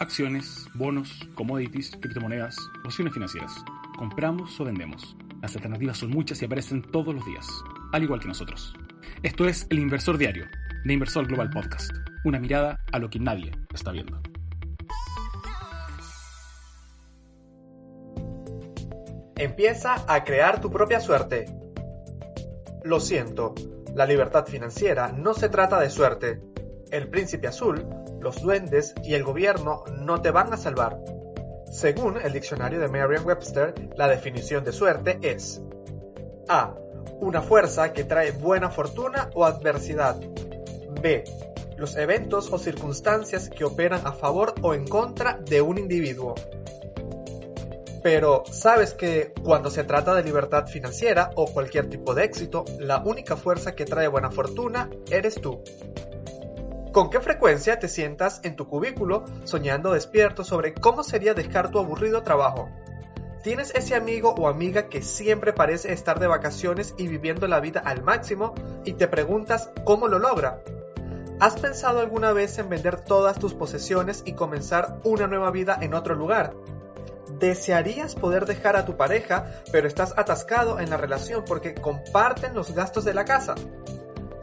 Acciones, bonos, commodities, criptomonedas, opciones financieras. Compramos o vendemos. Las alternativas son muchas y aparecen todos los días, al igual que nosotros. Esto es El Inversor Diario, de Inversor Global Podcast. Una mirada a lo que nadie está viendo. Empieza a crear tu propia suerte. Lo siento, la libertad financiera no se trata de suerte. El príncipe azul, los duendes y el gobierno no te van a salvar. Según el diccionario de Merriam-Webster, la definición de suerte es A. Una fuerza que trae buena fortuna o adversidad. B. Los eventos o circunstancias que operan a favor o en contra de un individuo. Pero, ¿sabes que cuando se trata de libertad financiera o cualquier tipo de éxito, la única fuerza que trae buena fortuna eres tú? ¿Con qué frecuencia te sientas en tu cubículo soñando despierto sobre cómo sería dejar tu aburrido trabajo? ¿Tienes ese amigo o amiga que siempre parece estar de vacaciones y viviendo la vida al máximo y te preguntas cómo lo logra? ¿Has pensado alguna vez en vender todas tus posesiones y comenzar una nueva vida en otro lugar? ¿Desearías poder dejar a tu pareja, pero estás atascado en la relación porque comparten los gastos de la casa?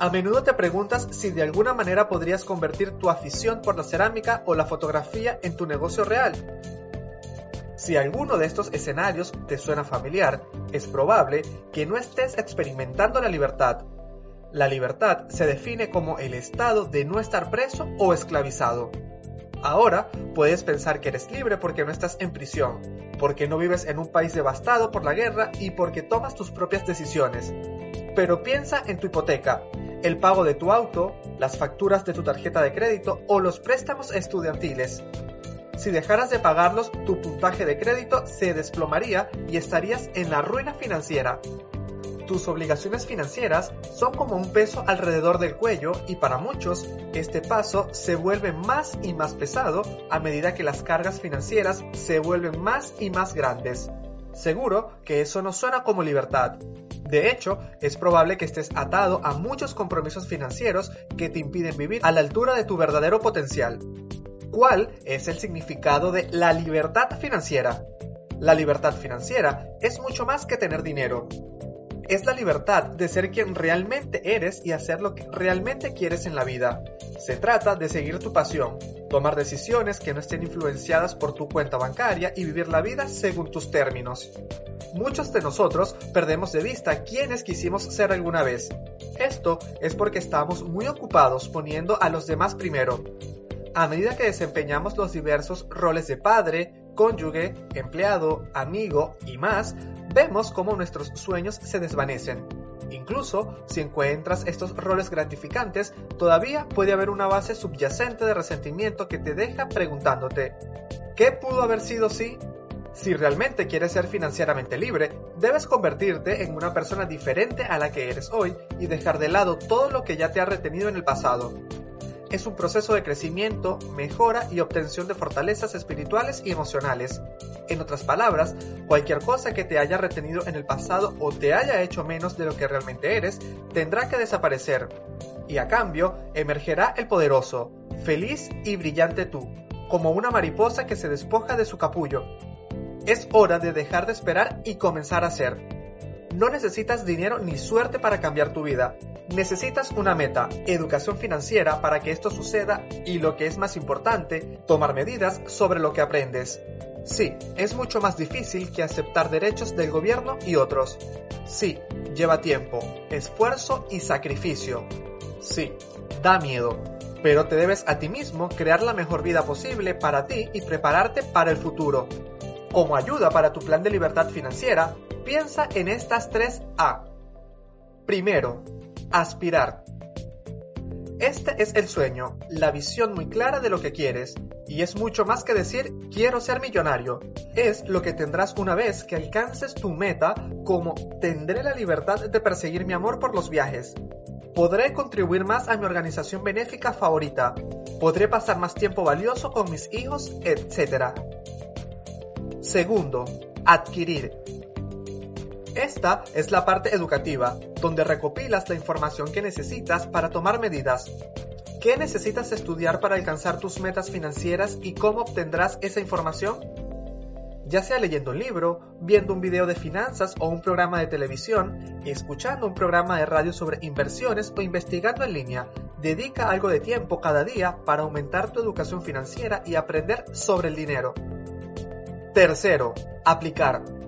A menudo te preguntas si de alguna manera podrías convertir tu afición por la cerámica o la fotografía en tu negocio real. Si alguno de estos escenarios te suena familiar, es probable que no estés experimentando la libertad. La libertad se define como el estado de no estar preso o esclavizado. Ahora puedes pensar que eres libre porque no estás en prisión, porque no vives en un país devastado por la guerra y porque tomas tus propias decisiones. Pero piensa en tu hipoteca, el pago de tu auto, las facturas de tu tarjeta de crédito o los préstamos estudiantiles. Si dejaras de pagarlos, tu puntaje de crédito se desplomaría y estarías en la ruina financiera tus obligaciones financieras son como un peso alrededor del cuello y para muchos este paso se vuelve más y más pesado a medida que las cargas financieras se vuelven más y más grandes. Seguro que eso no suena como libertad. De hecho, es probable que estés atado a muchos compromisos financieros que te impiden vivir a la altura de tu verdadero potencial. ¿Cuál es el significado de la libertad financiera? La libertad financiera es mucho más que tener dinero es la libertad de ser quien realmente eres y hacer lo que realmente quieres en la vida. Se trata de seguir tu pasión, tomar decisiones que no estén influenciadas por tu cuenta bancaria y vivir la vida según tus términos. Muchos de nosotros perdemos de vista quiénes quisimos ser alguna vez. Esto es porque estamos muy ocupados poniendo a los demás primero. A medida que desempeñamos los diversos roles de padre, cónyuge, empleado, amigo y más, vemos cómo nuestros sueños se desvanecen. Incluso si encuentras estos roles gratificantes, todavía puede haber una base subyacente de resentimiento que te deja preguntándote, ¿qué pudo haber sido si? Si realmente quieres ser financieramente libre, debes convertirte en una persona diferente a la que eres hoy y dejar de lado todo lo que ya te ha retenido en el pasado es un proceso de crecimiento, mejora y obtención de fortalezas espirituales y emocionales. En otras palabras, cualquier cosa que te haya retenido en el pasado o te haya hecho menos de lo que realmente eres, tendrá que desaparecer. Y a cambio, emergerá el poderoso, feliz y brillante tú, como una mariposa que se despoja de su capullo. Es hora de dejar de esperar y comenzar a ser. No necesitas dinero ni suerte para cambiar tu vida. Necesitas una meta, educación financiera para que esto suceda y lo que es más importante, tomar medidas sobre lo que aprendes. Sí, es mucho más difícil que aceptar derechos del gobierno y otros. Sí, lleva tiempo, esfuerzo y sacrificio. Sí, da miedo, pero te debes a ti mismo crear la mejor vida posible para ti y prepararte para el futuro. Como ayuda para tu plan de libertad financiera, piensa en estas tres A. Primero, aspirar. Este es el sueño, la visión muy clara de lo que quieres, y es mucho más que decir quiero ser millonario. Es lo que tendrás una vez que alcances tu meta como tendré la libertad de perseguir mi amor por los viajes. Podré contribuir más a mi organización benéfica favorita. Podré pasar más tiempo valioso con mis hijos, etc. Segundo, adquirir. Esta es la parte educativa, donde recopilas la información que necesitas para tomar medidas. ¿Qué necesitas estudiar para alcanzar tus metas financieras y cómo obtendrás esa información? Ya sea leyendo un libro, viendo un video de finanzas o un programa de televisión, escuchando un programa de radio sobre inversiones o investigando en línea, dedica algo de tiempo cada día para aumentar tu educación financiera y aprender sobre el dinero. Tercero, aplicar.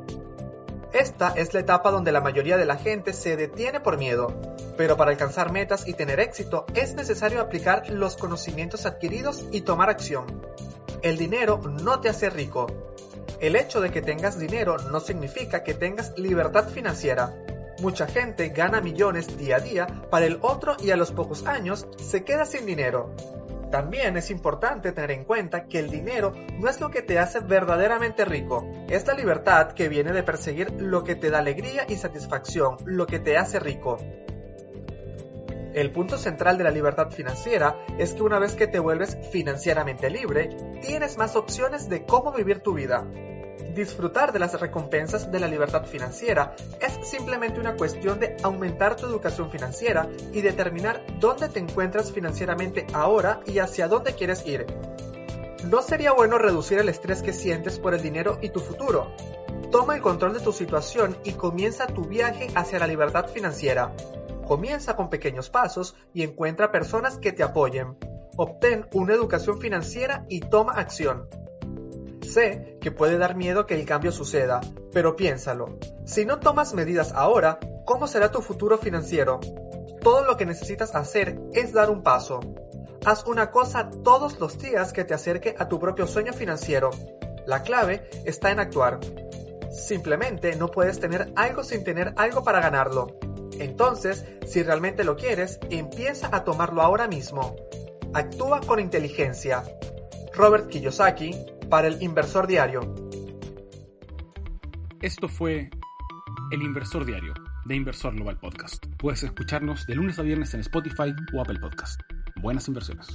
Esta es la etapa donde la mayoría de la gente se detiene por miedo, pero para alcanzar metas y tener éxito es necesario aplicar los conocimientos adquiridos y tomar acción. El dinero no te hace rico. El hecho de que tengas dinero no significa que tengas libertad financiera. Mucha gente gana millones día a día para el otro y a los pocos años se queda sin dinero. También es importante tener en cuenta que el dinero no es lo que te hace verdaderamente rico, es la libertad que viene de perseguir lo que te da alegría y satisfacción, lo que te hace rico. El punto central de la libertad financiera es que una vez que te vuelves financieramente libre, tienes más opciones de cómo vivir tu vida. Disfrutar de las recompensas de la libertad financiera es simplemente una cuestión de aumentar tu educación financiera y determinar dónde te encuentras financieramente ahora y hacia dónde quieres ir. ¿No sería bueno reducir el estrés que sientes por el dinero y tu futuro? Toma el control de tu situación y comienza tu viaje hacia la libertad financiera. Comienza con pequeños pasos y encuentra personas que te apoyen. Obtén una educación financiera y toma acción. Sé que puede dar miedo que el cambio suceda, pero piénsalo. Si no tomas medidas ahora, ¿cómo será tu futuro financiero? Todo lo que necesitas hacer es dar un paso. Haz una cosa todos los días que te acerque a tu propio sueño financiero. La clave está en actuar. Simplemente no puedes tener algo sin tener algo para ganarlo. Entonces, si realmente lo quieres, empieza a tomarlo ahora mismo. Actúa con inteligencia. Robert Kiyosaki, para el inversor diario. Esto fue El Inversor Diario de Inversor Global Podcast. Puedes escucharnos de lunes a viernes en Spotify o Apple Podcast. Buenas inversiones.